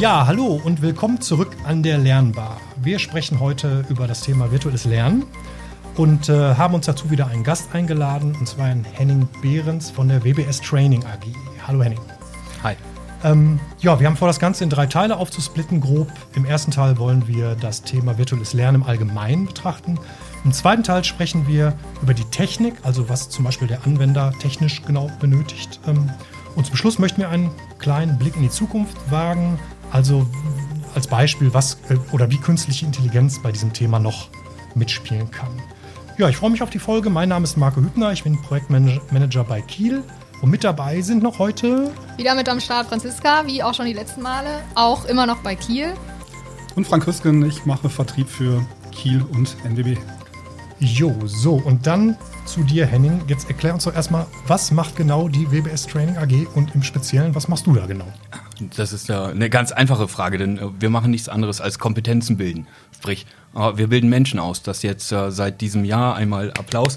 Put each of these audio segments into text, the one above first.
Ja, hallo und willkommen zurück an der Lernbar. Wir sprechen heute über das Thema virtuelles Lernen und äh, haben uns dazu wieder einen Gast eingeladen, und zwar einen Henning Behrens von der WBS Training AG. Hallo Henning. Hi. Ähm, ja, wir haben vor, das Ganze in drei Teile aufzusplitten, grob. Im ersten Teil wollen wir das Thema virtuelles Lernen im Allgemeinen betrachten. Im zweiten Teil sprechen wir über die Technik, also was zum Beispiel der Anwender technisch genau benötigt. Ähm, und zum Schluss möchten wir einen kleinen Blick in die Zukunft wagen, also als Beispiel, was äh, oder wie künstliche Intelligenz bei diesem Thema noch mitspielen kann. Ja, ich freue mich auf die Folge. Mein Name ist Marco Hübner, ich bin Projektmanager bei Kiel. Und mit dabei sind noch heute. Wieder mit am Start Franziska, wie auch schon die letzten Male. Auch immer noch bei Kiel. Und Frank Hüsken, ich mache Vertrieb für Kiel und NWB. Jo, so, und dann zu dir, Henning. Jetzt erklär uns doch erstmal, was macht genau die WBS Training AG und im Speziellen, was machst du da genau? Das ist ja eine ganz einfache Frage, denn äh, wir machen nichts anderes als Kompetenzen bilden. Sprich, äh, wir bilden Menschen aus. Das jetzt äh, seit diesem Jahr einmal Applaus.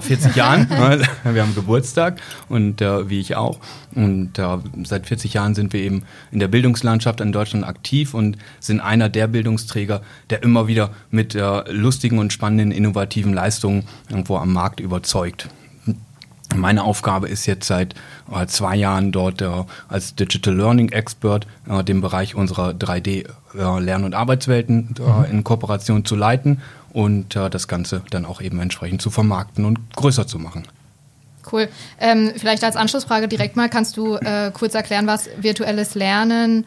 40 Jahren. wir haben Geburtstag und wie ich auch. Und seit 40 Jahren sind wir eben in der Bildungslandschaft in Deutschland aktiv und sind einer der Bildungsträger, der immer wieder mit lustigen und spannenden, innovativen Leistungen irgendwo am Markt überzeugt. Meine Aufgabe ist jetzt seit äh, zwei Jahren dort äh, als Digital Learning Expert äh, den Bereich unserer 3D äh, Lern- und Arbeitswelten äh, mhm. in Kooperation zu leiten und äh, das Ganze dann auch eben entsprechend zu vermarkten und größer zu machen. Cool. Ähm, vielleicht als Anschlussfrage direkt mal, kannst du kurz erklären, was virtuelles Lernen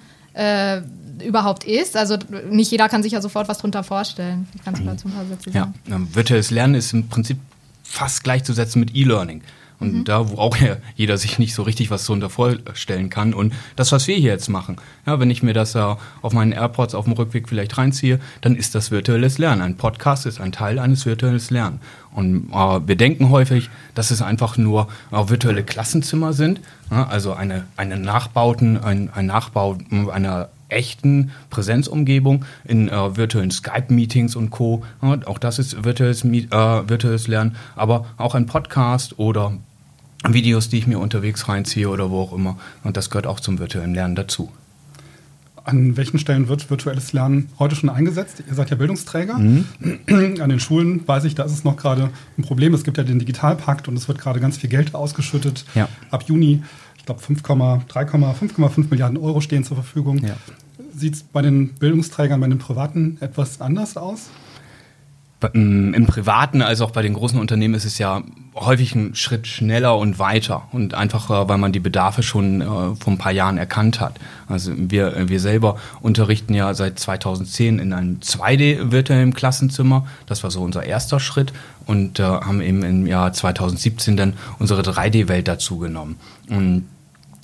überhaupt ist? Also nicht jeder kann sich ja sofort was darunter vorstellen. Kannst du dazu ein paar Sätze sagen? Ja, ähm, virtuelles Lernen ist im Prinzip fast gleichzusetzen mit E-Learning. Und mhm. da, wo auch jeder sich nicht so richtig was darunter vorstellen kann. Und das, was wir hier jetzt machen, ja, wenn ich mir das äh, auf meinen AirPods auf dem Rückweg vielleicht reinziehe, dann ist das virtuelles Lernen. Ein Podcast ist ein Teil eines virtuelles Lernen. Und äh, wir denken häufig, dass es einfach nur äh, virtuelle Klassenzimmer sind, ja, also eine, eine Nachbauten, ein, ein Nachbau einer echten Präsenzumgebung in äh, virtuellen Skype-Meetings und Co. Ja, auch das ist virtuelles, äh, virtuelles Lernen, aber auch ein Podcast oder Videos, die ich mir unterwegs reinziehe oder wo auch immer. Und das gehört auch zum virtuellen Lernen dazu. An welchen Stellen wird virtuelles Lernen heute schon eingesetzt? Ihr seid ja Bildungsträger. Mhm. An den Schulen weiß ich, da ist es noch gerade ein Problem. Es gibt ja den Digitalpakt und es wird gerade ganz viel Geld ausgeschüttet. Ja. Ab Juni, ich glaube 5,5 Milliarden Euro stehen zur Verfügung. Ja. Sieht es bei den Bildungsträgern, bei den Privaten etwas anders aus? Im Privaten als auch bei den großen Unternehmen ist es ja häufig ein Schritt schneller und weiter und einfach, äh, weil man die Bedarfe schon äh, vor ein paar Jahren erkannt hat. Also wir, wir selber unterrichten ja seit 2010 in einem 2D-virtuellen Klassenzimmer. Das war so unser erster Schritt und äh, haben eben im Jahr 2017 dann unsere 3D-Welt dazu genommen. Und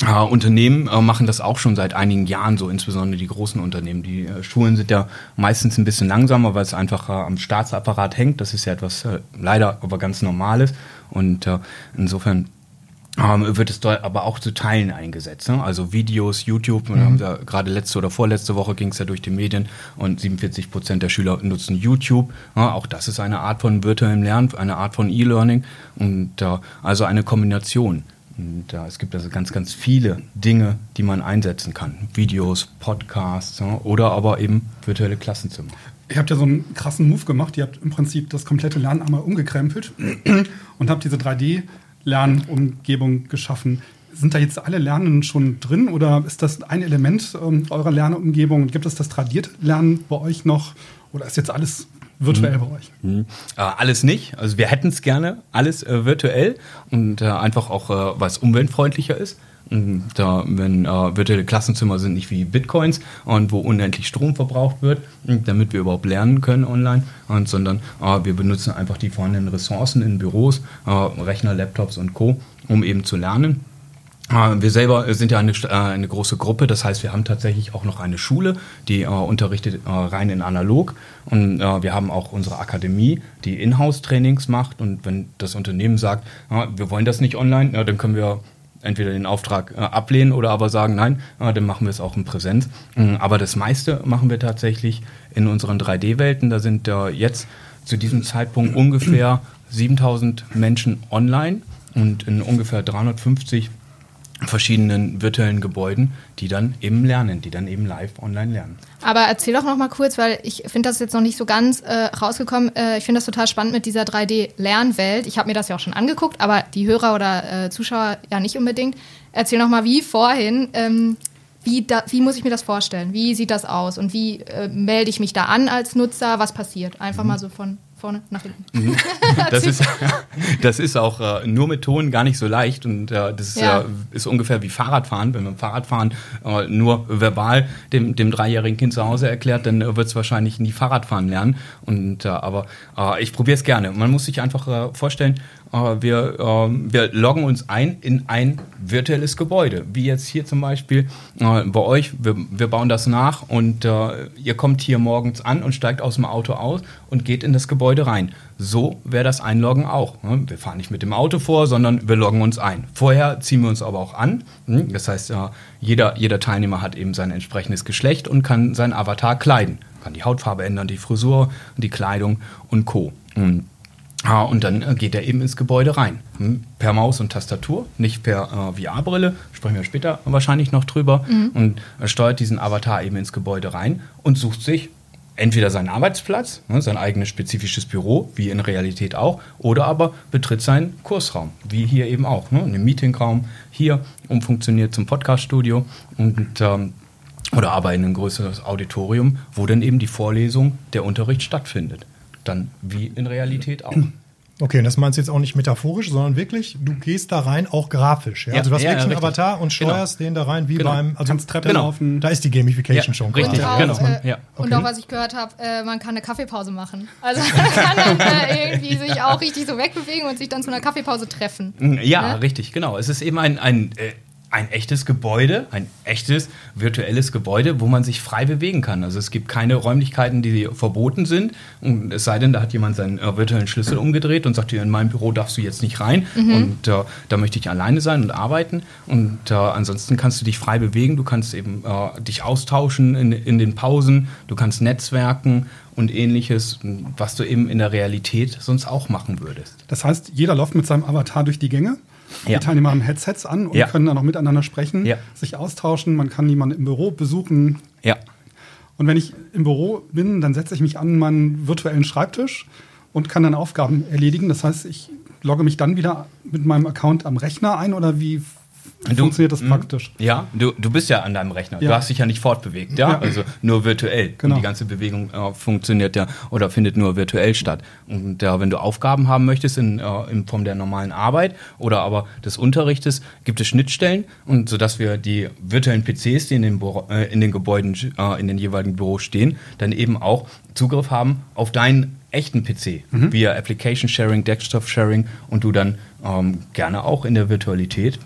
äh, Unternehmen äh, machen das auch schon seit einigen Jahren so, insbesondere die großen Unternehmen. Die äh, Schulen sind ja meistens ein bisschen langsamer, weil es einfach äh, am Staatsapparat hängt. Das ist ja etwas äh, leider aber ganz Normales. Und äh, insofern ähm, wird es dort aber auch zu Teilen eingesetzt. Ne? Also Videos, YouTube, mhm. ja, gerade letzte oder vorletzte Woche ging es ja durch die Medien und 47 Prozent der Schüler nutzen YouTube. Ja, auch das ist eine Art von virtuellem Lernen, eine Art von E-Learning und äh, also eine Kombination. Und äh, es gibt also ganz, ganz viele Dinge, die man einsetzen kann. Videos, Podcasts ja, oder aber eben virtuelle Klassenzimmer. Ihr habt ja so einen krassen Move gemacht. Ihr habt im Prinzip das komplette Lernen einmal umgekrempelt und habt diese 3D-Lernumgebung geschaffen. Sind da jetzt alle Lernenden schon drin oder ist das ein Element ähm, eurer Lernumgebung? Gibt es das tradiert Lernen bei euch noch oder ist jetzt alles virtuell mhm. bei euch? Mhm. Äh, alles nicht. Also wir hätten es gerne, alles äh, virtuell und äh, einfach auch, äh, weil es umweltfreundlicher ist. Und, da, wenn äh, virtuelle Klassenzimmer sind nicht wie Bitcoins und wo unendlich Strom verbraucht wird, damit wir überhaupt lernen können online, und, sondern äh, wir benutzen einfach die vorhandenen Ressourcen in Büros, Rechner, Laptops und Co., um eben zu lernen. Ah, wir selber sind ja eine, äh, eine, große Gruppe, das heißt, wir haben tatsächlich auch noch eine Schule, die äh, unterrichtet äh, rein in analog. Und äh, wir haben auch unsere Akademie, die Inhouse-Trainings macht. Und wenn das Unternehmen sagt, wir wollen das nicht online, ja, dann können wir entweder den Auftrag äh, ablehnen oder aber sagen, nein, äh, dann machen wir es auch in Präsenz. Mhm, aber das meiste machen wir tatsächlich in unseren 3D-Welten. Da sind jetzt zu diesem Zeitpunkt ungefähr 7000 Menschen online und in ungefähr 350 verschiedenen virtuellen Gebäuden, die dann eben lernen, die dann eben live online lernen. Aber erzähl doch noch mal kurz, weil ich finde das jetzt noch nicht so ganz äh, rausgekommen. Äh, ich finde das total spannend mit dieser 3D-Lernwelt. Ich habe mir das ja auch schon angeguckt, aber die Hörer oder äh, Zuschauer ja nicht unbedingt. Erzähl noch mal, wie vorhin. Ähm, wie, da, wie muss ich mir das vorstellen? Wie sieht das aus? Und wie äh, melde ich mich da an als Nutzer? Was passiert? Einfach Mhm. mal so von vorne nach hinten. Das ist, das ist auch äh, nur mit Ton gar nicht so leicht und äh, das ist, Ja. ja. ist ungefähr wie Fahrradfahren. Wenn man Fahrradfahren äh, nur verbal dem, dem dreijährigen Kind zu Hause erklärt, dann äh, wird es wahrscheinlich nie Fahrradfahren lernen. Und, äh, aber äh, ich probiere es gerne. Man muss sich einfach äh, vorstellen, äh, wir, äh, wir loggen uns ein in ein virtuelles Gebäude. Wie jetzt hier zum Beispiel äh, bei euch. Wir, wir bauen das nach und äh, ihr kommt hier morgens an und steigt aus dem Auto aus und geht in das Gebäude rein. So wäre das Einloggen auch. ne? Wir fahren nicht mit dem Auto vor, sondern wir loggen uns ein. Vorher ziehen wir uns aber auch an. hm? Das heißt, äh, jeder, jeder Teilnehmer hat eben sein entsprechendes Geschlecht und kann seinen Avatar kleiden. Kann die Hautfarbe ändern, die Frisur, die Kleidung und Co. Hm. Ah, und dann äh, geht er eben ins Gebäude rein. Hm, Per Maus und Tastatur, nicht per äh, VR-Brille, sprechen wir später wahrscheinlich noch drüber. Und er steuert diesen Avatar eben ins Gebäude rein und sucht sich entweder seinen Arbeitsplatz, ne, sein eigenes spezifisches Büro, wie in Realität auch, oder aber betritt seinen Kursraum, wie hier eben auch. Ne, einen Meetingraum hier umfunktioniert zum Podcaststudio und ähm, oder aber in ein größeres Auditorium, wo dann eben die Vorlesung, der Unterricht stattfindet. Dann wie in Realität auch. Okay, und das meinst du jetzt auch nicht metaphorisch, sondern wirklich, du gehst da rein, auch grafisch. Ja? Ja, also du hast ja, wirklich einen richtig. Avatar und steuerst den da rein wie Genau. beim, also Kannst Treppe Genau. laufen. da ist die Gamification Ja, schon. richtig. quasi. Und, genau. auch, äh, Ja. und Okay. auch, was ich gehört habe, äh, man kann eine Kaffeepause machen. Also man kann dann äh, irgendwie sich auch richtig so wegbewegen und sich dann zu einer Kaffeepause treffen. Ja, Ne? richtig, genau. Es ist eben ein, ein, äh, ein echtes Gebäude, ein echtes virtuelles Gebäude, wo man sich frei bewegen kann. Also es gibt keine Räumlichkeiten, die verboten sind. Und es sei denn, da hat jemand seinen äh, virtuellen Schlüssel umgedreht und sagt, in meinem Büro darfst du jetzt nicht rein. Und äh, da möchte ich alleine sein und arbeiten. Und äh, ansonsten kannst du dich frei bewegen. Du kannst eben äh, dich austauschen in, in den Pausen. Du kannst netzwerken und ähnliches, was du eben in der Realität sonst auch machen würdest. Das heißt, jeder läuft mit seinem Avatar durch die Gänge. Ja. Die Teilnehmer haben Headsets an und Ja. können dann auch miteinander sprechen, Ja. sich austauschen. Man kann jemanden im Büro besuchen. Ja. Und wenn ich im Büro bin, dann setze ich mich an meinen virtuellen Schreibtisch und kann dann Aufgaben erledigen. Das heißt, ich logge mich dann wieder mit meinem Account am Rechner ein oder wie Du- funktioniert das Mhm. praktisch? Ja, du, du bist ja an deinem Rechner. Ja. Du hast dich ja nicht fortbewegt, ja? Ja. Also nur virtuell. Genau. Und die ganze Bewegung äh, funktioniert ja oder findet nur virtuell statt. Und äh, wenn du Aufgaben haben möchtest in, äh, in Form der normalen Arbeit oder aber des Unterrichtes, gibt es Schnittstellen und sodass wir die virtuellen PCs, die in den, Büro, äh, in den Gebäuden, äh, in den jeweiligen Büros stehen, dann eben auch Zugriff haben auf deinen echten PC via Application Sharing, Desktop Sharing und du dann ähm, gerne auch in der Virtualität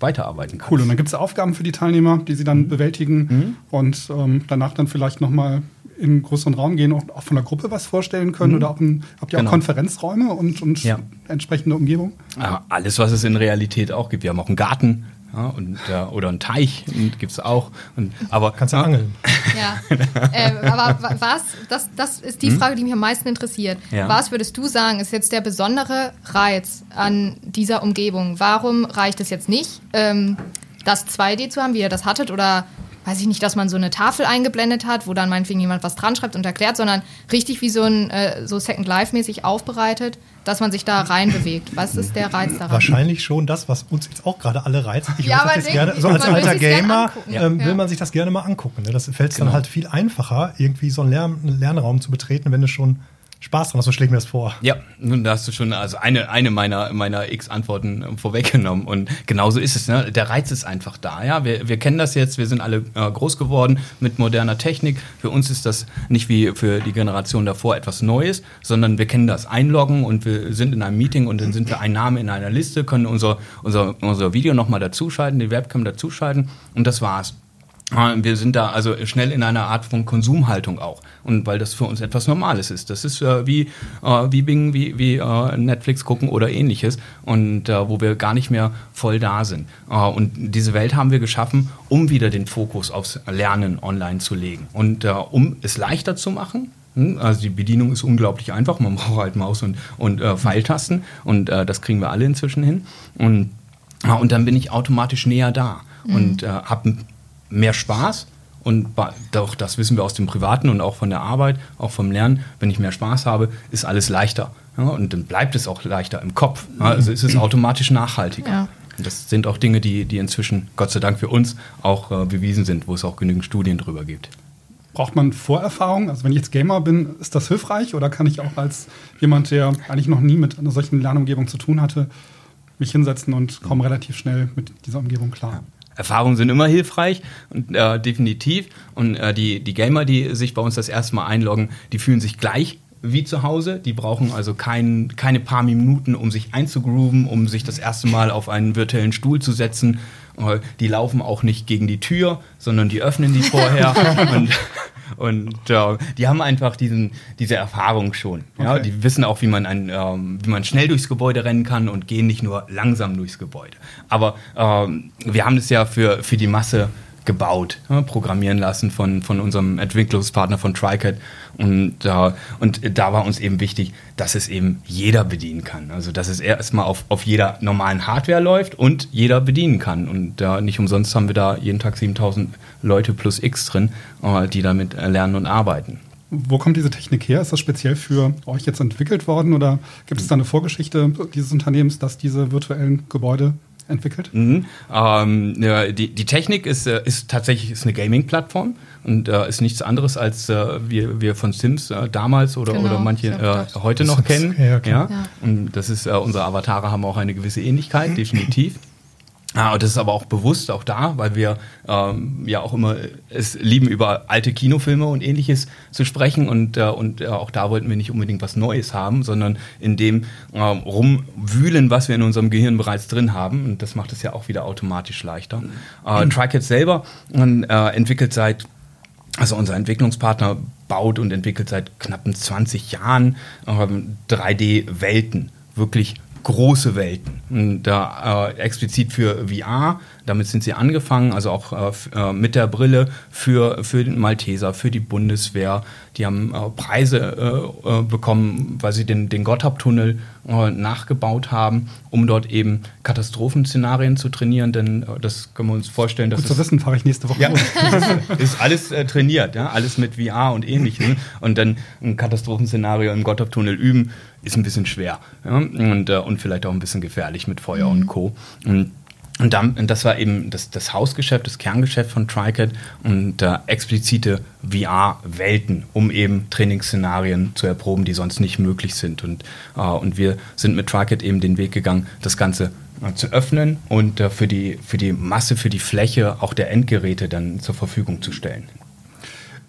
weiterarbeiten kannst. Cool. Und dann gibt es Aufgaben für die Teilnehmer, die sie dann Mhm. bewältigen und ähm, danach dann vielleicht nochmal in einen größeren Raum gehen und auch von der Gruppe was vorstellen können. Oder auch ein, habt ihr auch Genau. Konferenzräume und, und Ja. entsprechende Umgebung? Ja, alles, was es in Realität auch gibt. Wir haben auch einen Garten ja, und, äh, oder einen Teich gibt es auch. Und, aber, Kannst du ja, angeln. Ja. ähm, aber wa- was, das, das ist die Frage, die mich am meisten interessiert. Hm? Ja. Was würdest du sagen, ist jetzt der besondere Reiz an dieser Umgebung? Warum reicht es jetzt nicht, ähm, das 2D zu haben, wie ihr das hattet? Oder weiß ich nicht, dass man so eine Tafel eingeblendet hat, wo dann meinetwegen jemand was dran schreibt und erklärt, sondern richtig wie so ein äh, so Second Life-mäßig aufbereitet, dass man sich da reinbewegt. Was ist der Reiz daran? Wahrscheinlich schon das, was uns jetzt auch gerade alle reizt. Ich Ja, das gerne, so als alter Gamer ähm, Ja. will man sich das gerne mal angucken. Ne? Das fällt dann Genau. halt viel einfacher, irgendwie so einen, Lern einen Lernraum zu betreten, wenn du schon Spaß dran. So schlägt mir das vor. Ja, nun, da hast du schon also eine, eine meiner, meiner X-Antworten äh, vorweggenommen. Und genauso ist es. Ne? Der Reiz ist einfach da. Ja? Wir, wir kennen das jetzt, wir sind alle äh, groß geworden mit moderner Technik. Für uns ist das nicht wie für die Generation davor etwas Neues, sondern wir kennen das Einloggen und wir sind in einem Meeting und dann sind wir ein Name in einer Liste, können unser, unser, unser Video nochmal dazuschalten, die Webcam dazuschalten und das war's. Ah, Wir sind da also schnell in einer Art von Konsumhaltung auch. Und weil das für uns etwas Normales ist. Das ist äh, wie, äh, wie Bing, wie, wie äh, Netflix gucken oder ähnliches. Und äh, wo wir gar nicht mehr voll da sind. Äh, und diese Welt haben wir geschaffen, um wieder den Fokus aufs Lernen online zu legen. Und äh, um es leichter zu machen, hm, also die Bedienung ist unglaublich einfach. Man braucht halt Maus und, und äh, Pfeiltasten. Und äh, das kriegen wir alle inzwischen hin. Und und dann bin ich automatisch näher da mhm. und äh, habe mehr Spaß. Und doch, das wissen wir aus dem Privaten und auch von der Arbeit, auch vom Lernen. Wenn ich mehr Spaß habe, ist alles leichter. Ja, und dann bleibt es auch leichter im Kopf. Ja, also ist es automatisch nachhaltiger. Ja. Und das sind auch Dinge, die, die inzwischen, Gott sei Dank für uns, auch äh, bewiesen sind, wo es auch genügend Studien drüber gibt. Braucht man Vorerfahrung? Also wenn ich jetzt Gamer bin, ist das hilfreich? Oder kann ich auch als jemand, der eigentlich noch nie mit einer solchen Lernumgebung zu tun hatte, mich hinsetzen und komme relativ schnell mit dieser Umgebung klar? Erfahrungen sind immer hilfreich und äh, definitiv. Und äh, die, die Gamer, die sich bei uns das erste Mal einloggen, die fühlen sich gleich wie zu Hause. Die brauchen also kein, keine paar Minuten, um sich einzugrooven, um sich das erste Mal auf einen virtuellen Stuhl zu setzen. Äh, die laufen auch nicht gegen die Tür, sondern die öffnen die vorher. und und äh, die haben einfach diesen, diese Erfahrung schon. Okay. Ja? Die wissen auch, wie man, ein, ähm, wie man schnell durchs Gebäude rennen kann und gehen nicht nur langsam durchs Gebäude. Aber ähm, wir haben das ja für, für die Masse gebaut, ja, programmieren lassen von, von unserem Entwicklungspartner von TriCAT. Und, äh, und da war uns eben wichtig, dass es eben jeder bedienen kann. Also dass es erstmal auf, auf jeder normalen Hardware läuft und jeder bedienen kann. Und äh, nicht umsonst haben wir da jeden Tag 7000 Leute plus X drin, äh, die damit lernen und arbeiten. Wo kommt diese Technik her? Ist das speziell für euch jetzt entwickelt worden oder gibt es da eine Vorgeschichte dieses Unternehmens, dass diese virtuellen Gebäude entwickelt? Mhm. Ähm, ja, die, die Technik ist, äh, ist tatsächlich ist eine Gaming-Plattform und äh, ist nichts anderes als äh, wir, wir von Sims äh, damals oder, genau, oder manche äh, heute noch kennen. Ja, ja. Und das ist, äh, unsere Avatare haben auch eine gewisse Ähnlichkeit, definitiv. Ja, und das ist aber auch bewusst auch da, weil wir ähm, ja auch immer es lieben, über alte Kinofilme und ähnliches zu sprechen. Und, äh, und äh, auch da wollten wir nicht unbedingt was Neues haben, sondern in dem ähm, rumwühlen, was wir in unserem Gehirn bereits drin haben. Und das macht es ja auch wieder automatisch leichter. Äh, TriCat selber äh, entwickelt seit, also unser Entwicklungspartner baut und entwickelt seit knappen 20 Jahren 3D-Welten. Ähm, Wirklich große Welten. Da äh, explizit für VR, damit sind sie angefangen, also auch äh, äh, mit der Brille für, für den Malteser, für die Bundeswehr. Die haben äh, Preise äh, äh, bekommen, weil sie den, den Gotthardtunnel nachgebaut haben, um dort eben Katastrophenszenarien zu trainieren, denn das können wir uns vorstellen. Gut zu wissen, fahre ich nächste Woche. Ja, ist alles trainiert, ja, alles mit VR und ähnlichem. Und dann ein Katastrophenszenario im Gotthardtunnel üben, ist ein bisschen schwer ja? und, und vielleicht auch ein bisschen gefährlich mit Feuer mhm. und Co. Und und, dann, und das war eben das, das Hausgeschäft, das Kerngeschäft von TriCat und äh, explizite VR-Welten, um eben Trainingsszenarien zu erproben, die sonst nicht möglich sind. Und, äh, und wir sind mit TriCat eben den Weg gegangen, das Ganze äh, zu öffnen und äh, für, die, für die Masse, für die Fläche auch der Endgeräte dann zur Verfügung zu stellen.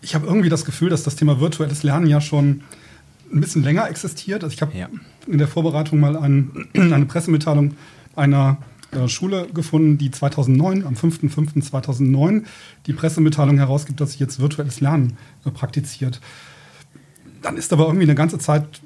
Ich habe irgendwie das Gefühl, dass das Thema virtuelles Lernen ja schon ein bisschen länger existiert. Also ich habe ja. in der Vorbereitung mal ein, eine Pressemitteilung einer äh, Schule gefunden, die 2009, am 5.5.2009, die Pressemitteilung herausgibt, dass sie jetzt virtuelles Lernen äh, praktiziert. Dann ist aber irgendwie eine ganze Zeit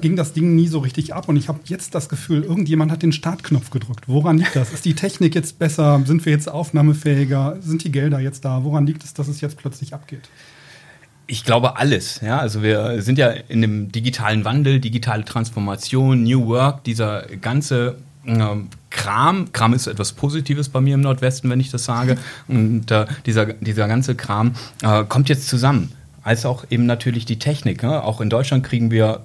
ging das Ding nie so richtig ab und ich habe jetzt das Gefühl, irgendjemand hat den Startknopf gedrückt. Woran liegt das? Ist die Technik jetzt besser? Sind wir jetzt aufnahmefähiger? Sind die Gelder jetzt da? Woran liegt es, dass es jetzt plötzlich abgeht? Ich glaube alles. Ja, also wir sind ja in dem digitalen Wandel, digitale Transformation, New Work, dieser ganze ähm, Kram, Kram ist etwas Positives bei mir im Nordwesten, wenn ich das sage, und äh, dieser, dieser ganze Kram äh, kommt jetzt zusammen. Als auch eben natürlich die Technik. Ne? Auch in Deutschland kriegen wir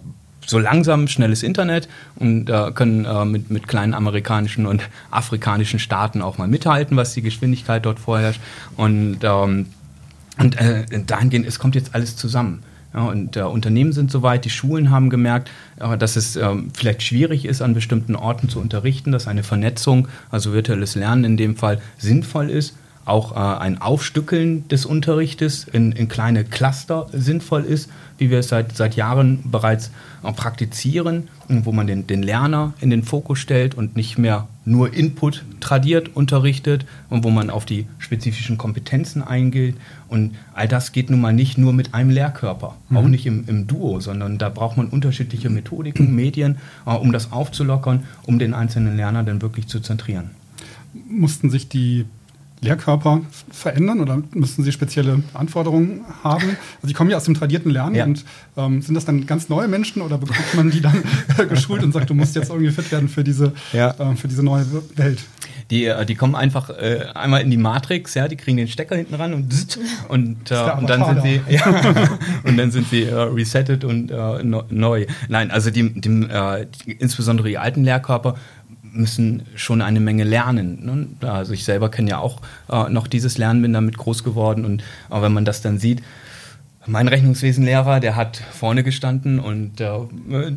so langsam schnelles Internet und äh, können äh, mit, mit kleinen amerikanischen und afrikanischen Staaten auch mal mithalten, was die Geschwindigkeit dort vorherrscht. Und ähm, und äh, dahingehend, es kommt jetzt alles zusammen. Ja, und äh, Unternehmen sind soweit, die Schulen haben gemerkt, äh, dass es äh, vielleicht schwierig ist, an bestimmten Orten zu unterrichten, dass eine Vernetzung, also virtuelles Lernen in dem Fall, sinnvoll ist. Auch äh, ein Aufstückeln des Unterrichtes in, in kleine Cluster sinnvoll ist wie wir es seit, seit Jahren bereits praktizieren, wo man den, den Lerner in den Fokus stellt und nicht mehr nur Input tradiert, unterrichtet und wo man auf die spezifischen Kompetenzen eingeht. Und all das geht nun mal nicht nur mit einem Lehrkörper, mhm. auch nicht im, im Duo, sondern da braucht man unterschiedliche Methodiken, Medien, äh, um das aufzulockern, um den einzelnen Lerner dann wirklich zu zentrieren. Mussten sich die Lehrkörper verändern oder müssen sie spezielle Anforderungen haben? Also die kommen ja aus dem tradierten Lernen Ja. und ähm, sind das dann ganz neue Menschen oder bekommt man die dann geschult und sagt, du musst jetzt irgendwie fit werden für diese, Ja. äh, für diese neue Welt? Die, äh, die kommen einfach äh, einmal in die Matrix, ja, die kriegen den Stecker hinten ran und zzt, und, äh, und dann sind sie ja, und dann sind sie resettet und äh, neu. Nein, also die, die, äh, die, insbesondere die alten Lehrkörper müssen schon eine Menge lernen. Ne? Also ich selber kenne ja auch äh, noch dieses Lernen, bin damit groß geworden und äh, wenn man das dann sieht, mein Rechnungswesenlehrer, der hat vorne gestanden und äh, äh,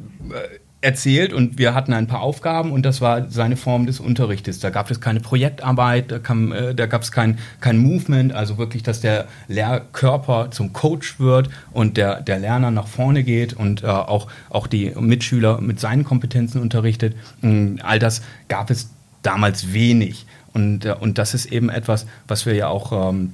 erzählt und wir hatten ein paar Aufgaben und das war seine Form des Unterrichtes. Da gab es keine Projektarbeit, da, kam, äh, da gab es kein, kein Movement, also wirklich, dass der Lehrkörper zum Coach wird und der, der Lerner nach vorne geht und äh, auch, auch die Mitschüler mit seinen Kompetenzen unterrichtet. Mm, All das gab es damals wenig. Und, äh, und das ist eben etwas, was wir ja auch ähm,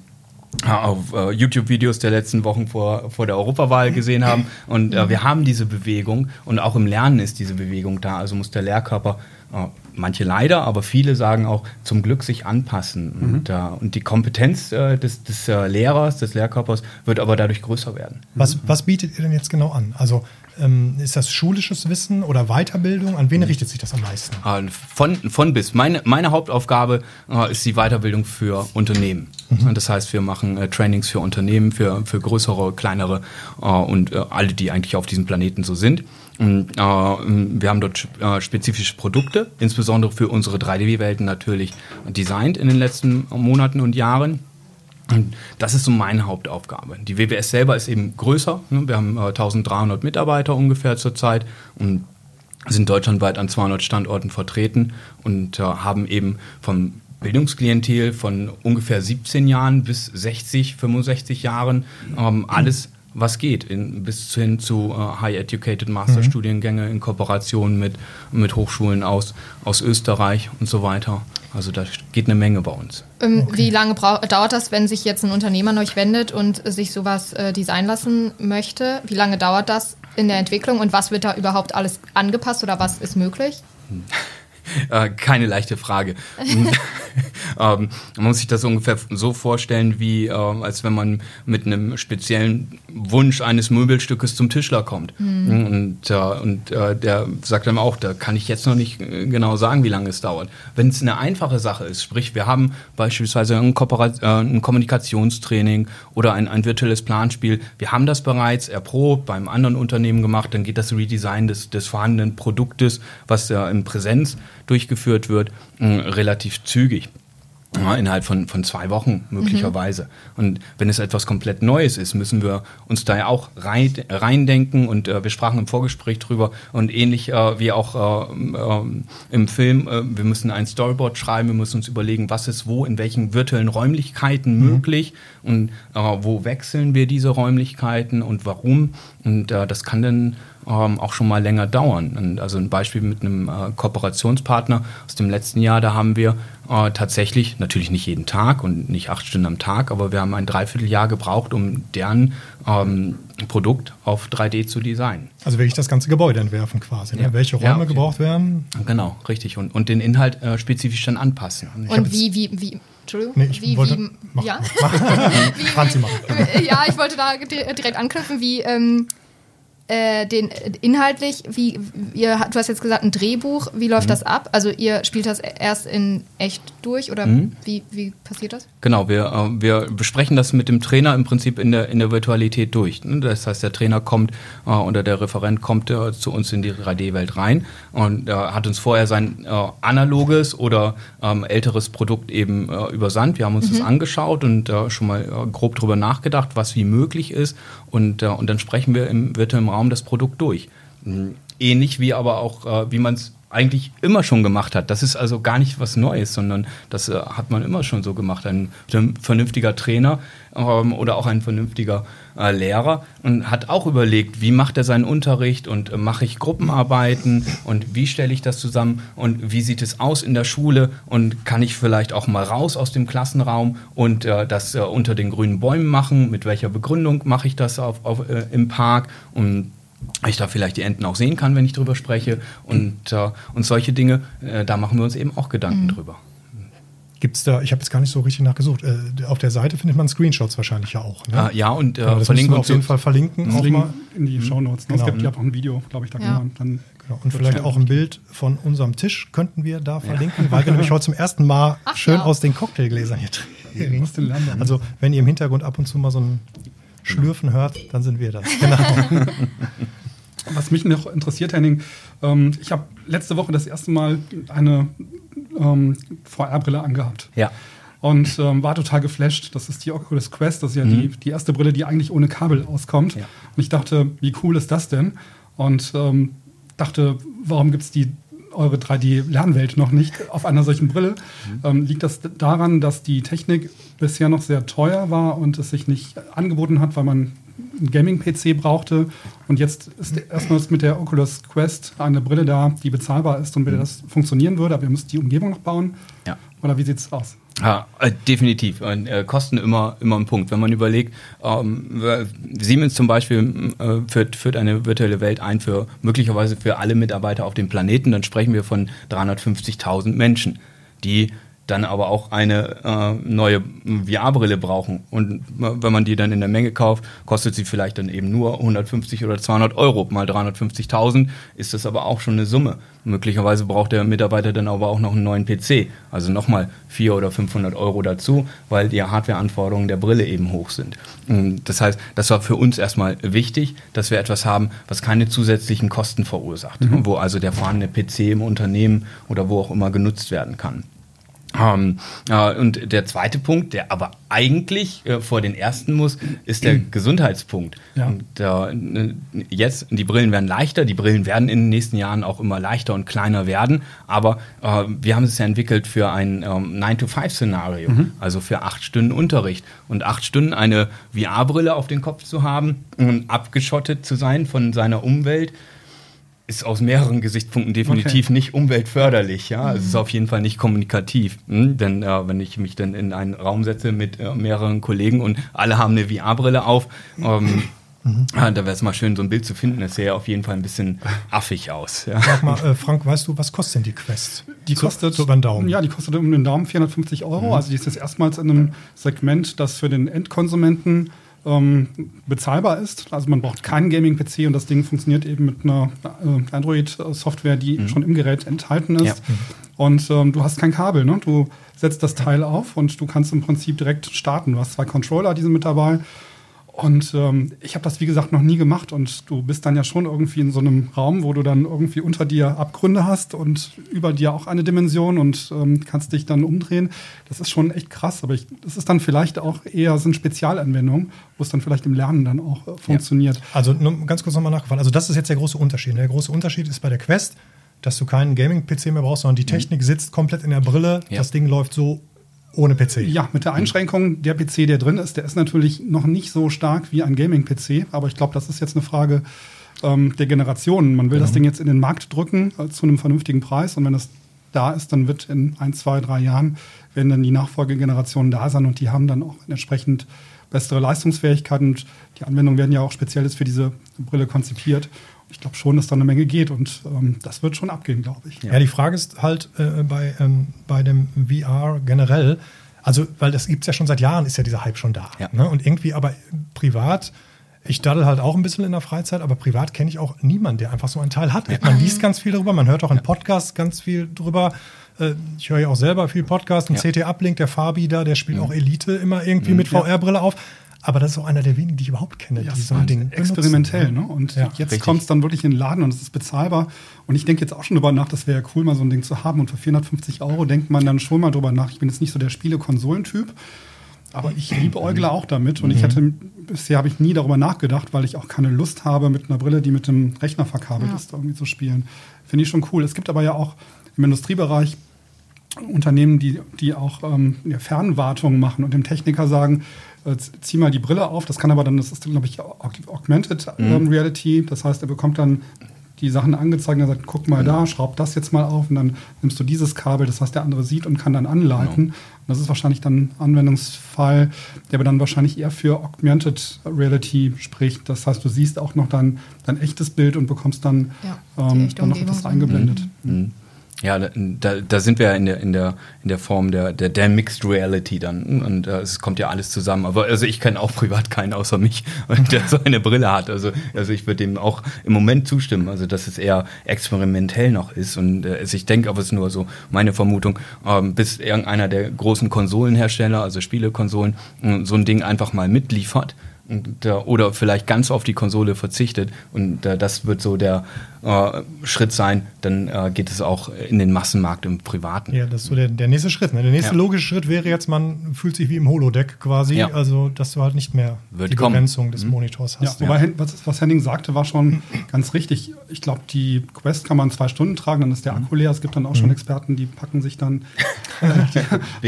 auf äh, YouTube-Videos der letzten Wochen vor, vor der Europawahl gesehen haben. Und äh, wir haben diese Bewegung und auch im Lernen ist diese Bewegung da. Also muss der Lehrkörper, äh, manche leider, aber viele sagen auch, zum Glück sich anpassen. Und, äh, und die Kompetenz äh, des, des äh, Lehrers, des Lehrkörpers wird aber dadurch größer werden. Was, was bietet ihr denn jetzt genau an? Also ähm, ist das schulisches Wissen oder Weiterbildung? An wen richtet sich das am meisten? Äh, Von, von bis. Meine, meine Hauptaufgabe äh, ist die Weiterbildung für Unternehmen. Und Das heißt, wir machen äh, Trainings für Unternehmen, für, für größere, kleinere äh, und äh, alle, die eigentlich auf diesem Planeten so sind. Und, äh, wir haben dort äh, spezifische Produkte, insbesondere für unsere 3D-Welten natürlich designt in den letzten Monaten und Jahren. Und das ist so meine Hauptaufgabe. Die WWS selber ist eben größer. ne? Wir haben äh, 1300 Mitarbeiter ungefähr zurzeit und sind deutschlandweit an 200 Standorten vertreten und äh, haben eben vom Bildungsklientel von ungefähr 17 Jahren bis 60, 65 Jahren ähm, alles, was geht, in, bis hin zu äh, High-Educated Masterstudiengänge in Kooperation mit, mit Hochschulen aus, aus Österreich und so weiter. Also da geht eine Menge bei uns. Ähm, Wie lange dauert das, wenn sich jetzt ein Unternehmer an euch wendet und sich sowas äh, designen lassen möchte? Wie lange dauert das in der Entwicklung und was wird da überhaupt alles angepasst oder was ist möglich? Äh, keine leichte Frage. ähm, man muss sich das ungefähr so vorstellen, wie ähm, als wenn man mit einem speziellen Wunsch eines Möbelstückes zum Tischler kommt. Und, äh, und äh, der sagt dann auch, da kann ich jetzt noch nicht äh, genau sagen, wie lange es dauert. Wenn es eine einfache Sache ist, sprich, wir haben beispielsweise ein, äh, ein Kommunikationstraining oder ein, ein virtuelles Planspiel, wir haben das bereits erprobt, beim anderen Unternehmen gemacht, dann geht das Redesign des, des vorhandenen Produktes, was ja in Präsenz durchgeführt wird, relativ zügig. Ja, innerhalb von, von zwei Wochen möglicherweise. Und wenn es etwas komplett Neues ist, müssen wir uns da ja auch rein, reindenken. Und äh, wir sprachen im Vorgespräch drüber. Und ähnlich äh, wie auch äh, ähm, im Film, äh, wir müssen ein Storyboard schreiben, wir müssen uns überlegen, was ist wo, in welchen virtuellen Räumlichkeiten möglich und äh, wo wechseln wir diese Räumlichkeiten und warum. Und äh, das kann dann ähm, auch schon mal länger dauern. Und also ein Beispiel mit einem äh, Kooperationspartner aus dem letzten Jahr, da haben wir äh, tatsächlich, natürlich nicht jeden Tag und nicht acht Stunden am Tag, aber wir haben ein Dreivierteljahr gebraucht, um deren ähm, Produkt auf 3D zu designen. Also wirklich das ganze Gebäude entwerfen quasi. Ne? Ja. Welche Ja, Räume okay. gebraucht werden? Genau, richtig. Und, und den Inhalt äh, spezifisch dann anpassen. Ich Und wie, wie, wie, Entschuldigung, Nee, ich wie, wollte- wie, mach- ja? Franzi machen. Äh, ja, ich wollte da di- direkt anknüpfen, wie ähm, äh, den inhaltlich, wie ihr, du hast jetzt gesagt, ein Drehbuch, wie Mhm. läuft das ab? Also ihr spielt das erst in echt durch oder Mhm. wie, wie passiert das? Genau, wir, äh, wir besprechen das mit dem Trainer im Prinzip in der, in der Virtualität durch. ne? Das heißt, der Trainer kommt äh, oder der Referent kommt äh, zu uns in die 3D-Welt rein und äh, hat uns vorher sein äh, analoges oder ähm, älteres Produkt eben übersandt. Wir haben uns das angeschaut und schon mal grob drüber nachgedacht, was wie möglich ist und, und dann sprechen wir im virtuellen Raum das Produkt durch. Ähnlich wie aber auch, äh, wie man es eigentlich immer schon gemacht hat. Das ist also gar nicht was Neues, sondern das äh, hat man immer schon so gemacht. Ein vernünftiger Trainer ähm, oder auch ein vernünftiger äh, Lehrer und hat auch überlegt, wie macht er seinen Unterricht und äh, mache ich Gruppenarbeiten und wie stelle ich das zusammen und wie sieht es aus in der Schule und kann ich vielleicht auch mal raus aus dem Klassenraum und äh, das äh, unter den grünen Bäumen machen? Mit welcher Begründung mache ich das auf, auf, äh, im Park? Und ich da vielleicht die Enten auch sehen kann, wenn ich drüber spreche. Und, äh, und solche Dinge, äh, da machen wir uns eben auch Gedanken drüber. Gibt's da, ich habe jetzt gar nicht so richtig nachgesucht. Äh, auf der Seite findet man Screenshots wahrscheinlich ja auch. Ne? Ah, ja, und äh, Genau, das verlinken wir auf jeden Fall verlinken. Auch mal. in die Shownotes. Ne? Genau. Es gibt ja auch ein Video, glaube ich, da Ja. kann man dann. Genau. Und vielleicht auch ein Bild von unserem Tisch könnten wir da verlinken, weil wir nämlich heute zum ersten Mal Ach schön ja. aus den Cocktailgläsern hier trinken. Also wenn ihr im Hintergrund ab und zu mal so ein Schlürfen hört, dann sind wir das. Genau. Was mich noch interessiert, Henning, ähm, ich habe letzte Woche das erste Mal eine ähm, VR-Brille angehabt. Ja. Und ähm, war total geflasht. Das ist die Oculus Quest. Das ist ja die, die erste Brille, die eigentlich ohne Kabel auskommt. Ja. Und ich dachte, wie cool ist das denn? Und ähm, dachte, warum gibt es die eure 3D-Lernwelt noch nicht auf einer solchen Brille? Ähm, liegt das daran, dass die Technik bisher noch sehr teuer war und es sich nicht angeboten hat, weil man einen Gaming-PC brauchte? Und jetzt ist erstmals mit der Oculus Quest eine Brille da, die bezahlbar ist und wenn das funktionieren würde, aber ihr müsst die Umgebung noch bauen. Ja. Oder wie sieht's aus? Ja, äh, definitiv. Und, äh, Kosten immer, immer ein Punkt. Wenn man überlegt, ähm, äh, Siemens zum Beispiel äh, führt, führt eine virtuelle Welt ein für möglicherweise für alle Mitarbeiter auf dem Planeten, dann sprechen wir von 350.000 Menschen, die dann aber auch eine äh, neue VR-Brille brauchen. Und äh, wenn man die dann in der Menge kauft, kostet sie vielleicht dann eben nur 150 oder 200 Euro. Mal 350.000 ist das aber auch schon eine Summe. Möglicherweise braucht der Mitarbeiter dann aber auch noch einen neuen PC. Also nochmal 400 oder 500 Euro dazu, weil die Hardwareanforderungen der Brille eben hoch sind. Und Das heißt, das war für uns erstmal wichtig, dass wir etwas haben, was keine zusätzlichen Kosten verursacht, wo also der vorhandene PC im Unternehmen oder wo auch immer genutzt werden kann. Ähm, äh, und der zweite Punkt, der aber eigentlich äh, vor den ersten muss, ist der Gesundheitspunkt. Ja. Und, äh, jetzt, die Brillen werden leichter, die Brillen werden in den nächsten Jahren auch immer leichter und kleiner werden, aber äh, wir haben es ja entwickelt für ein ähm, 9-to-5-Szenario, also für acht Stunden Unterricht. Und acht Stunden eine VR-Brille auf den Kopf zu haben und abgeschottet zu sein von seiner Umwelt, ist aus mehreren Gesichtspunkten definitiv nicht umweltförderlich. Ja, es ist auf jeden Fall nicht kommunikativ, hm? denn äh, wenn ich mich dann in einen Raum setze mit äh, mehreren Kollegen und alle haben eine VR-Brille auf, ähm, ah, da wäre es mal schön, so ein Bild zu finden. Das sähe auf jeden Fall ein bisschen affig aus. Ja. Sag mal, äh, Frank, weißt du, was kostet denn die Quest? Die kostet so über den Daumen. Ja, die kostet um den Daumen 450 Euro. Also die ist jetzt erstmals in einem Segment, das für den Endkonsumenten ähm, bezahlbar ist. Also man braucht keinen Gaming-PC und das Ding funktioniert eben mit einer äh, Android-Software, die schon im Gerät enthalten ist. Ja. Und ähm, du hast kein Kabel. Ne? Du setzt das Teil auf und du kannst im Prinzip direkt starten. Du hast zwei Controller, die sind mit dabei. Und ähm, ich habe das, wie gesagt, noch nie gemacht. Und du bist dann ja schon irgendwie in so einem Raum, wo du dann irgendwie unter dir Abgründe hast und über dir auch eine Dimension und ähm, kannst dich dann umdrehen. Das ist schon echt krass. Aber ich, das ist dann vielleicht auch eher so eine Spezialanwendung, wo es dann vielleicht im Lernen dann auch äh, funktioniert. Also nur ganz kurz nochmal nachgefallen. Also das ist jetzt der große Unterschied. Der große Unterschied ist bei der Quest, dass du keinen Gaming-PC mehr brauchst, sondern die Technik sitzt komplett in der Brille. Ja. Das Ding läuft so ohne PC. Ja, mit der Einschränkung, der PC, der drin ist, der ist natürlich noch nicht so stark wie ein Gaming-PC, aber ich glaube, das ist jetzt eine Frage ähm, der Generationen. Man will das Ding jetzt in den Markt drücken äh, zu einem vernünftigen Preis und wenn das da ist, dann wird in ein, zwei, drei Jahren werden dann die Nachfolgegenerationen da sein und die haben dann auch entsprechend bessere Leistungsfähigkeit und die Anwendungen werden ja auch speziell für diese Brille konzipiert. Ich glaube schon, dass da eine Menge geht und ähm, das wird schon abgehen, glaube ich. Ja. die Frage ist halt äh, bei, ähm, bei dem VR generell, also, weil das gibt es ja schon seit Jahren, ist ja dieser Hype schon da. Ja. Ne? Und irgendwie aber privat, ich daddel halt auch ein bisschen in der Freizeit, aber privat kenne ich auch niemanden, der einfach so einen Teil hat. Man liest ganz viel darüber, man hört auch in Podcasts ganz viel drüber. Äh, Ich höre ja auch selber viel Podcast. Ein Ja. CT Uplink, der Fabi da, der spielt auch Elite immer irgendwie mit VR-Brille auf. Aber das ist auch einer der wenigen, die ich überhaupt kenne, Ja, die so ein war Ding experimentell, benutzen. ne? Und Ja, jetzt kommt es dann wirklich in den Laden und es ist bezahlbar. Und ich denke jetzt auch schon drüber nach, das wäre ja cool, mal so ein Ding zu haben. Und für 450 Euro denkt man dann schon mal drüber nach. Ich bin jetzt nicht so der Spiele-Konsolentyp, aber ich liebe Eugle auch damit. Und ich hätte, bisher habe ich nie darüber nachgedacht, weil ich auch keine Lust habe, mit einer Brille, die mit dem Rechner verkabelt Ja. ist, irgendwie zu spielen. Finde ich schon cool. Es gibt aber ja auch im Industriebereich Unternehmen, die, die auch ähm, Fernwartung machen und dem Techniker sagen, äh, zieh mal die Brille auf. Das kann aber dann, das ist, glaube ich, Aug- Augmented ähm, Reality. Das heißt, er bekommt dann die Sachen angezeigt und er sagt, guck mal da, schraub das jetzt mal auf und dann nimmst du dieses Kabel, das heißt, der andere sieht und kann dann anleiten. Und das ist wahrscheinlich dann ein Anwendungsfall, der aber dann wahrscheinlich eher für Augmented Reality spricht. Das heißt, du siehst auch noch dein, dein echtes Bild und bekommst dann, Ja, ähm, dann noch etwas eingeblendet. Mhm. Ja, da, da sind wir in der, in der, in der Form der, der, der Mixed Reality dann. Und äh, es kommt ja alles zusammen. Aber also ich kenne auch privat keinen außer mich, der so eine Brille hat. Also, also ich würde dem auch im Moment zustimmen. Also dass es eher experimentell noch ist. Und äh, also ich denke, aber es ist nur so meine Vermutung, ähm, bis irgendeiner der großen Konsolenhersteller, also Spielekonsolen, so ein Ding einfach mal mitliefert. Und, oder vielleicht ganz auf die Konsole verzichtet. Und äh, das wird so der, äh, Schritt sein, dann äh, geht es auch in den Massenmarkt im Privaten. Ja, das ist so der, der nächste Schritt. Ne? Der nächste ja. logische Schritt wäre jetzt, man fühlt sich wie im Holodeck quasi, ja. also dass du halt nicht mehr Wird die kommen. Begrenzung des mhm. Monitors hast. Ja, wobei, ja. was, was Henning sagte, war schon ganz richtig. Ich glaube, die Quest kann man zwei Stunden tragen, dann ist der mhm. Akku leer. Es gibt dann auch schon mhm. Experten, die packen sich dann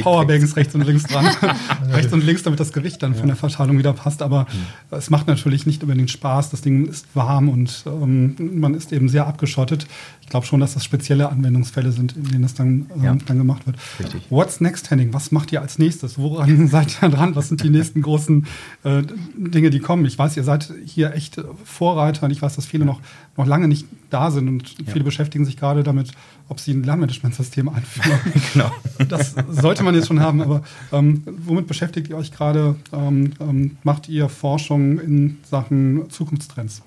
Powerbanks rechts und links dran. rechts und links, damit das Gewicht dann von der Verteilung wieder passt. Aber mhm. es macht natürlich nicht unbedingt Spaß. Das Ding ist warm und ähm, man ist eben eben sehr abgeschottet. Ich glaube schon, dass das spezielle Anwendungsfälle sind, in denen das dann, ähm, ja. dann gemacht wird. Richtig. What's next, Henning? Was macht ihr als nächstes? Woran seid ihr dran? Was sind die nächsten großen äh, Dinge, die kommen? Ich weiß, ihr seid hier echt Vorreiter und ich weiß, dass viele noch, noch lange nicht da sind und viele beschäftigen sich gerade damit, ob sie ein Lernmanagementsystem einführen. genau. Das sollte man jetzt schon haben, aber ähm, womit beschäftigt ihr euch gerade? Ähm, ähm macht ihr Forschung in Sachen Zukunftstrends?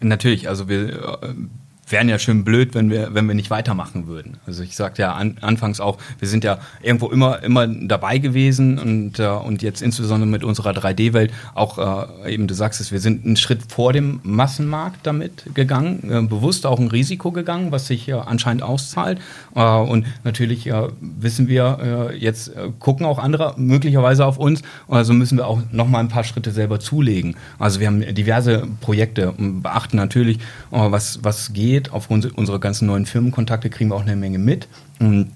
Natürlich, also wir äh, wären ja schön blöd, wenn wir, wenn wir nicht weitermachen würden. Also ich sagte ja an, anfangs auch, wir sind ja irgendwo immer, immer dabei gewesen und, äh, und jetzt insbesondere mit unserer 3D-Welt auch äh, eben, du sagst es, wir sind einen Schritt vor dem Massenmarkt damit gegangen, äh, bewusst auch ein Risiko gegangen, was sich anscheinend auszahlt. Äh, und natürlich äh, wissen wir, äh, jetzt gucken auch andere möglicherweise auf uns, also müssen wir auch noch mal ein paar Schritte selber zulegen. Also wir haben diverse Projekte und beachten natürlich, was, was geht geht. Aufgrund unserer ganzen neuen Firmenkontakte kriegen wir auch eine Menge mit. Und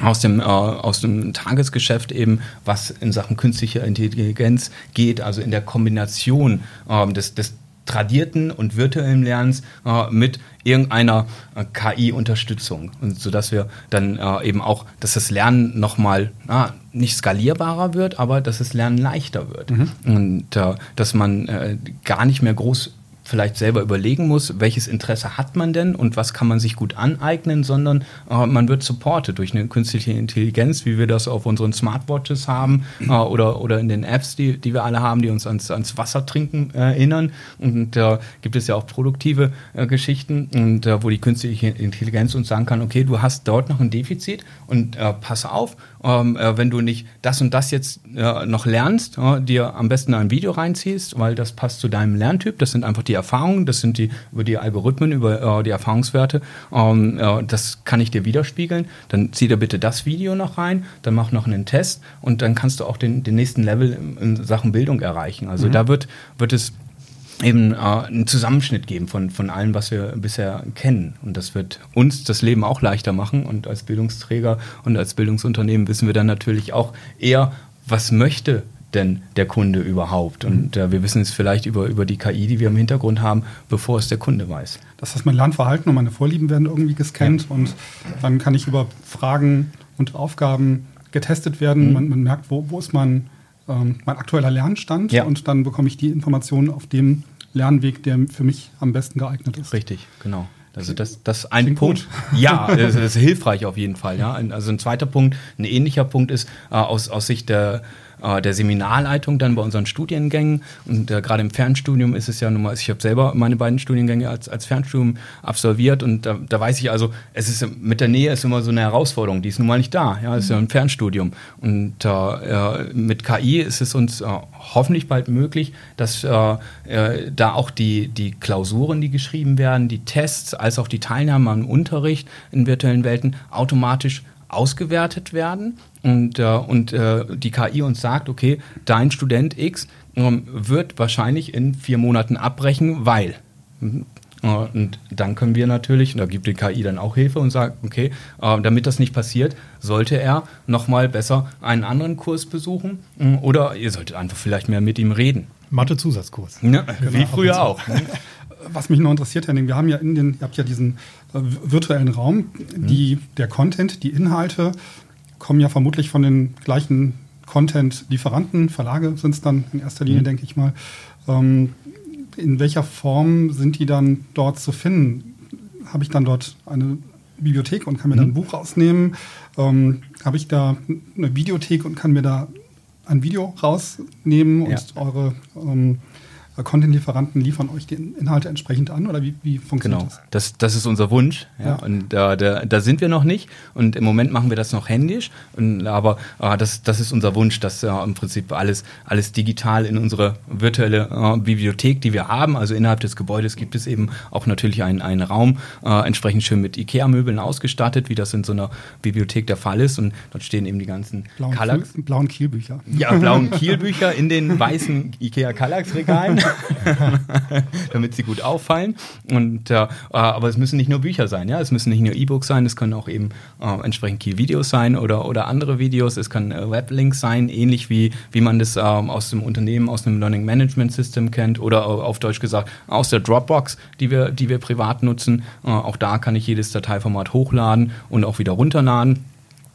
aus dem, äh, aus dem Tagesgeschäft eben, was in Sachen künstlicher Intelligenz geht, also in der Kombination äh, des, des tradierten und virtuellen Lernens äh, mit irgendeiner äh, KI-Unterstützung und so dass wir dann äh, eben auch, dass das Lernen nochmal ah, nicht skalierbarer wird, aber dass das Lernen leichter wird mhm. und äh, dass man äh, gar nicht mehr groß vielleicht selber überlegen muss, welches Interesse hat man denn und was kann man sich gut aneignen, sondern äh, man wird supported durch eine künstliche Intelligenz, wie wir das auf unseren Smartwatches haben äh, oder, oder in den Apps, die, die wir alle haben, die uns ans, ans Wasser trinken äh, erinnern. Und da gibt es ja auch produktive äh, Geschichten, und, äh, wo die künstliche Intelligenz uns sagen kann, okay, du hast dort noch ein Defizit und äh, pass auf, ähm, wenn du nicht das und das jetzt noch lernst, dir am besten ein Video reinziehst, weil das passt zu deinem Lerntyp, das sind einfach die Erfahrungen, das sind die über die Algorithmen, über äh, die Erfahrungswerte. Ähm, äh, das kann ich dir widerspiegeln. Dann zieh dir bitte das Video noch rein, dann mach noch einen Test und dann kannst du auch den, den nächsten Level in Sachen Bildung erreichen. Also mhm. da wird, wird es eben äh, einen Zusammenschnitt geben von, von allem, was wir bisher kennen. Und das wird uns das Leben auch leichter machen. Und als Bildungsträger und als Bildungsunternehmen wissen wir dann natürlich auch eher, was möchte denn der Kunde überhaupt? Und äh, wir wissen es vielleicht über, über die KI, die wir im Hintergrund haben, bevor es der Kunde weiß. Das heißt, mein Lernverhalten und meine Vorlieben werden irgendwie gescannt ja. und dann kann ich über Fragen und Aufgaben getestet werden. Mhm. Man, man, merkt, wo, wo ist mein, ähm, mein aktueller Lernstand ja. und dann bekomme ich die Informationen auf dem Lernweg, der für mich am besten geeignet ist. Richtig, genau. Also das, das ein Klingt Punkt. Gut. Ja, das ist hilfreich auf jeden Fall. Ja. Also ein zweiter Punkt, ein ähnlicher Punkt ist äh, aus, aus Sicht der äh, der Seminarleitung dann bei unseren Studiengängen. Und äh, gerade im Fernstudium ist es ja nun mal, ich habe selber meine beiden Studiengänge als, als Fernstudium absolviert und da, da weiß ich also, es ist mit der Nähe ist immer so eine Herausforderung, die ist nun mal nicht da. Ja, es ist ja ein Fernstudium. Und äh, mit KI ist es uns äh, hoffentlich bald möglich, dass äh, äh, da auch die, die Klausuren, die geschrieben werden, die Tests, als auch die Teilnahme am Unterricht in virtuellen Welten automatisch ausgewertet werden und, äh, und äh, die KI uns sagt, okay, dein Student X ähm, wird wahrscheinlich in vier Monaten abbrechen, weil. Mhm. Äh, und dann können wir natürlich, und da gibt die KI dann auch Hilfe und sagt, okay, äh, damit das nicht passiert, sollte er nochmal besser einen anderen Kurs besuchen äh, oder ihr solltet einfach vielleicht mehr mit ihm reden. Mathe-Zusatzkurs. Ja, genau, wie früher auch. Was mich noch interessiert, Henning, wir haben ja in den, ihr habt ja diesen virtuellen Raum, die, der Content, die Inhalte kommen ja vermutlich von den gleichen Content-Lieferanten, Verlage sind es dann in erster Linie, mhm. denke ich mal. Ähm, in welcher Form sind die dann dort zu finden? Habe ich dann dort eine Bibliothek und kann mir da ein Mhm. Buch rausnehmen? Ähm, Habe ich da eine Videothek und kann mir da ein Video rausnehmen und Ja. eure ähm, Content-Lieferanten liefern euch die Inhalte entsprechend an oder wie, wie funktioniert Genau, das? das, das ist unser Wunsch. Ja. Ja. Und äh, da, da sind wir noch nicht. Und im Moment machen wir das noch händisch. Und, aber äh, das, das ist unser Wunsch, dass äh, im Prinzip alles, alles digital in unsere virtuelle äh, Bibliothek, die wir haben, also innerhalb des Gebäudes gibt es eben auch natürlich einen, einen Raum, äh, entsprechend schön mit IKEA-Möbeln ausgestattet, wie das in so einer Bibliothek der Fall ist. Und dort stehen eben die ganzen Blauen, Kallax. Kiel, blauen Kielbücher. Ja, blauen Kielbücher in den weißen IKEA Kallax Regalen, damit sie gut auffallen. Und äh, aber es müssen nicht nur Bücher sein, ja, es müssen nicht nur E-Books sein, es können auch eben äh, entsprechend Kiel Videos sein oder oder andere Videos. Es können äh, Weblinks sein, ähnlich wie wie man das ähm, aus dem Unternehmen, aus dem Learning Management System kennt oder äh, auf Deutsch gesagt aus der Dropbox, die wir die wir privat nutzen. Äh, auch da kann ich jedes Dateiformat hochladen und auch wieder runterladen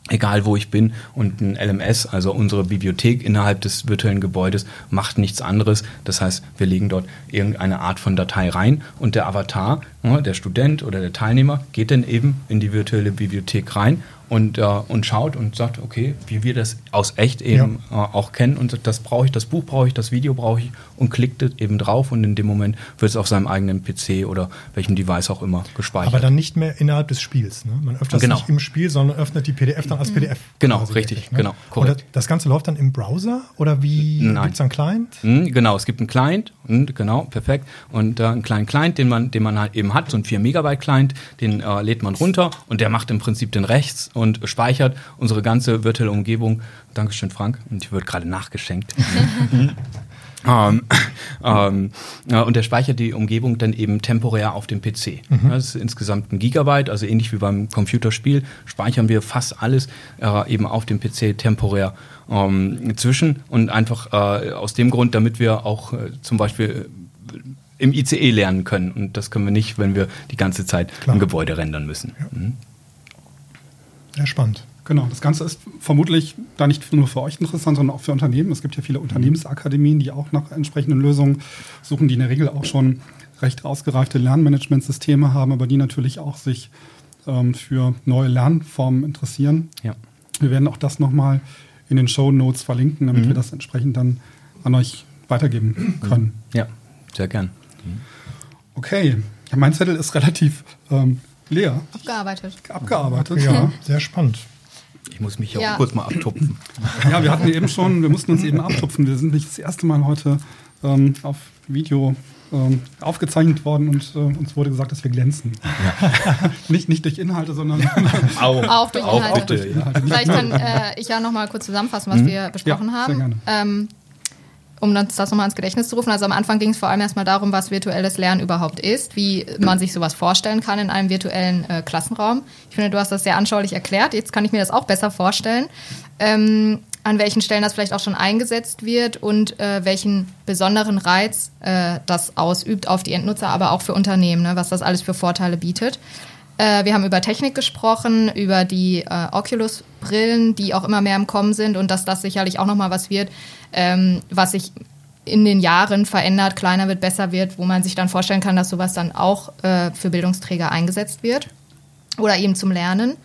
egal wo ich bin. Und ein LMS, also unsere Bibliothek innerhalb des virtuellen Gebäudes, macht nichts anderes. Das heißt, wir legen dort irgendeine Art von Datei rein und der Avatar, ja, der Student oder der Teilnehmer, geht dann eben in die virtuelle Bibliothek rein und, äh, und schaut und sagt, okay, wie wir das aus echt eben äh, auch kennen und sagt, das brauche ich, das Buch brauche ich, das Video brauche ich und klickt es eben drauf und in dem Moment wird es auf seinem eigenen PC oder welchem Device auch immer gespeichert. Aber dann nicht mehr innerhalb des Spiels. Ne? Man öffnet Genau. es nicht im Spiel, sondern öffnet die PDF dann als PDF. Genau, richtig, wirklich, ne? genau, Und korrekt. das, das Ganze läuft dann im Browser oder wie Nein. gibt es einen Client? Mhm, Genau, es gibt einen Client, mhm, genau, perfekt. Und äh, einen kleinen Client, den man, den man halt eben hat, so einen 4 Megabyte Client, den äh, lädt man runter und der macht im Prinzip den rechts und speichert unsere ganze virtuelle Umgebung. Dankeschön, Frank. Und ich wird gerade nachgeschenkt. Ähm, ähm, ja, und der speichert die Umgebung dann eben temporär auf dem PC. Das ist insgesamt ein Gigabyte, also ähnlich wie beim Computerspiel speichern wir fast alles äh, eben auf dem PC temporär ähm, zwischen und einfach äh, aus dem Grund, damit wir auch äh, zum Beispiel äh, im ICE lernen können. Und das können wir nicht, wenn wir die ganze Zeit Klar. im Gebäude rendern müssen. Mhm. Sehr spannend. Genau, das Ganze ist vermutlich da nicht nur für euch interessant, sondern auch für Unternehmen. Es gibt ja viele Unternehmensakademien, die auch nach entsprechenden Lösungen suchen, die in der Regel auch schon recht ausgereifte Lernmanagementsysteme haben, aber die natürlich auch sich ähm, für neue Lernformen interessieren. Ja. Wir werden auch das nochmal in den Show Notes verlinken, damit wir das entsprechend dann an euch weitergeben können. ja, sehr gern. Okay, ja, mein Zettel ist relativ ähm, leer, Abgearbeitet. abgearbeitet. Ja, sehr spannend. Ich muss mich Ja. auch kurz mal abtupfen. Ja, wir hatten eben schon, wir mussten uns eben abtupfen. Wir sind nicht das erste Mal heute ähm, auf Video ähm, aufgezeichnet worden und äh, uns wurde gesagt, dass wir glänzen. nicht, nicht durch Inhalte, sondern Auch, Auch durch Inhalte. durch Inhalte. Vielleicht kann äh, ich ja noch mal kurz zusammenfassen, was wir besprochen Ja, sehr haben. gerne. Ähm, um uns das nochmal ins Gedächtnis zu rufen. Also am Anfang ging es vor allem erstmal darum, was virtuelles Lernen überhaupt ist, wie man sich sowas vorstellen kann in einem virtuellen äh, Klassenraum. Ich finde, du hast das sehr anschaulich erklärt. Jetzt kann ich mir das auch besser vorstellen. Ähm, an welchen Stellen das vielleicht auch schon eingesetzt wird und äh, welchen besonderen Reiz äh, das ausübt auf die Endnutzer, aber auch für Unternehmen, ne, was das alles für Vorteile bietet. Äh, wir haben über Technik gesprochen, über die äh, Oculus-Brillen, die auch immer mehr im Kommen sind und dass das sicherlich auch nochmal was wird, ähm, was sich in den Jahren verändert, kleiner wird, besser wird, wo man sich dann vorstellen kann, dass sowas dann auch äh, für Bildungsträger eingesetzt wird oder eben zum Lernen.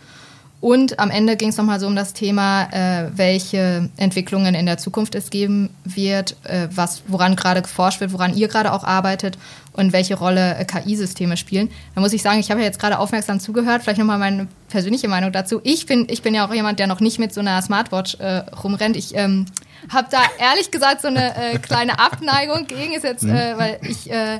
Und am Ende ging es nochmal so um das Thema, äh, welche Entwicklungen in der Zukunft es geben wird, äh, was, woran gerade geforscht wird, woran ihr gerade auch arbeitet und welche Rolle äh, KI-Systeme spielen. Da muss ich sagen, ich habe ja jetzt gerade aufmerksam zugehört, vielleicht nochmal meine persönliche Meinung dazu. Ich bin, ich bin ja auch jemand, der noch nicht mit so einer Smartwatch äh, rumrennt. Ich ähm, habe da ehrlich gesagt so eine äh, kleine Abneigung gegen, ist jetzt, äh, weil ich äh,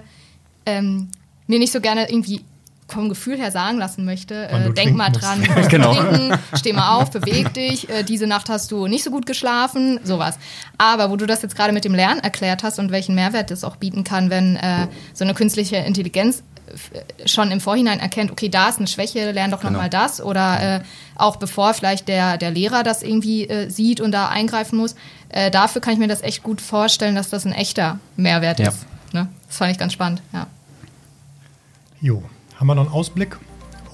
ähm, mir nicht so gerne irgendwie vom Gefühl her sagen lassen möchte, äh, denk mal dran, Genau. trinken, steh mal auf, beweg dich, äh, diese Nacht hast du nicht so gut geschlafen, sowas. Aber wo du das jetzt gerade mit dem Lernen erklärt hast und welchen Mehrwert es auch bieten kann, wenn äh, so eine künstliche Intelligenz äh, schon im Vorhinein erkennt, okay, da ist eine Schwäche, lern doch Genau. nochmal das. Oder äh, auch bevor vielleicht der, der Lehrer das irgendwie äh, sieht und da eingreifen muss. Äh, dafür kann ich mir das echt gut vorstellen, dass das ein echter Mehrwert Ja. ist. Ne? Das fand ich ganz spannend, ja. Jo, haben wir noch einen Ausblick?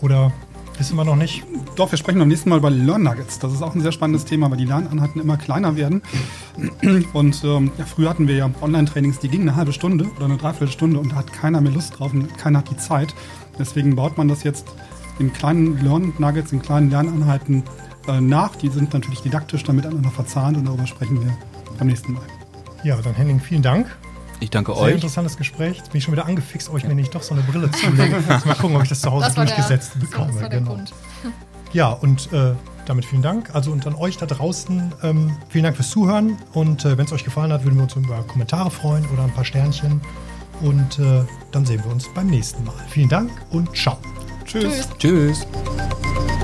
Oder wissen wir noch nicht? Doch, wir sprechen beim nächsten Mal über Learn Nuggets. Das ist auch ein sehr spannendes Thema, weil die Lerneinheiten immer kleiner werden. Und ähm, ja, früher hatten wir ja Online-Trainings, die gingen eine halbe Stunde oder eine Dreiviertelstunde und da hat keiner mehr Lust drauf und keiner hat die Zeit. Deswegen baut man das jetzt in kleinen Lern-Nuggets, in kleinen Lerneinheiten äh, nach. Die sind natürlich didaktisch dann miteinander verzahnt und darüber sprechen wir beim nächsten Mal. Ja, dann Henning, vielen Dank. Ich danke Sehr euch. interessantes Gespräch. Jetzt bin ich schon wieder angefixt, ob ich mir nicht doch so eine Brille zulege. Jetzt mal gucken, ob ich das zu Hause Das der, durchgesetzt war, bekomme. das war der genau. Grund. Ja, und äh, damit vielen Dank. Also und an euch da draußen, ähm, vielen Dank fürs Zuhören. Und äh, wenn es euch gefallen hat, würden wir uns über Kommentare freuen oder ein paar Sternchen. Und äh, dann sehen wir uns beim nächsten Mal. Vielen Dank und ciao. Tschüss. Tschüss. Tschüss.